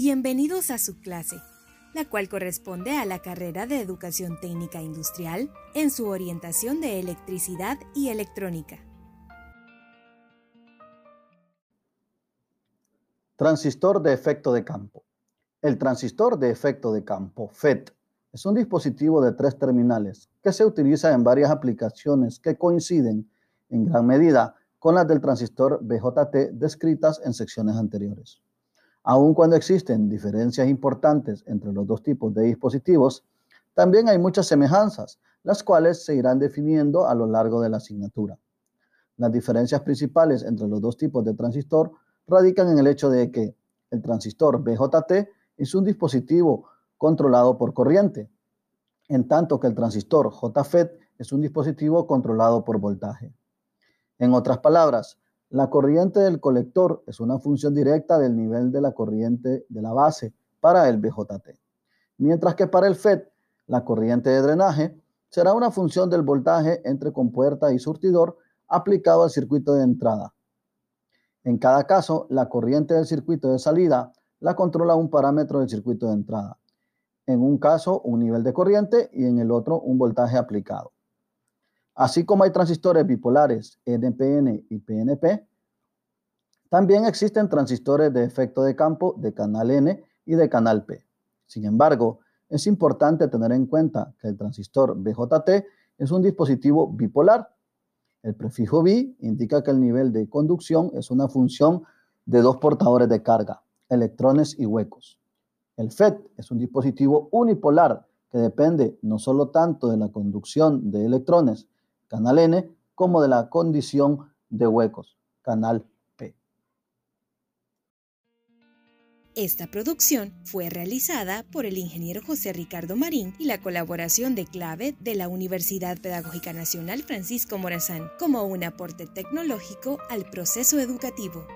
Bienvenidos a su clase, la cual corresponde a la carrera de Educación Técnica Industrial en su orientación de electricidad y electrónica. Transistor de efecto de campo. El transistor de efecto de campo, FET, es un dispositivo de tres terminales que se utiliza en varias aplicaciones que coinciden en gran medida con las del transistor BJT descritas en secciones anteriores. Aun cuando existen diferencias importantes entre los dos tipos de dispositivos, también hay muchas semejanzas, las cuales se irán definiendo a lo largo de la asignatura. Las diferencias principales entre los dos tipos de transistor radican en el hecho de que el transistor BJT es un dispositivo controlado por corriente, en tanto que el transistor JFET es un dispositivo controlado por voltaje. En otras palabras, la corriente del colector es una función directa del nivel de la corriente de la base para el BJT, mientras que para el FET, la corriente de drenaje será una función del voltaje entre compuerta y surtidor aplicado al circuito de entrada. En cada caso, la corriente del circuito de salida la controla un parámetro del circuito de entrada. En un caso, un nivel de corriente y en el otro, un voltaje aplicado. Así como hay transistores bipolares NPN y PNP, también existen transistores de efecto de campo de canal N y de canal P. Sin embargo, es importante tener en cuenta que el transistor BJT es un dispositivo bipolar. El prefijo bi indica que el nivel de conducción es una función de dos portadores de carga, electrones y huecos. El FET es un dispositivo unipolar que depende no solo tanto de la conducción de electrones, canal N, como de la condición de huecos, canal P. Esta producción fue realizada por el ingeniero José Ricardo Marín y la colaboración de clave de la Universidad Pedagógica Nacional Francisco Morazán como un aporte tecnológico al proceso educativo.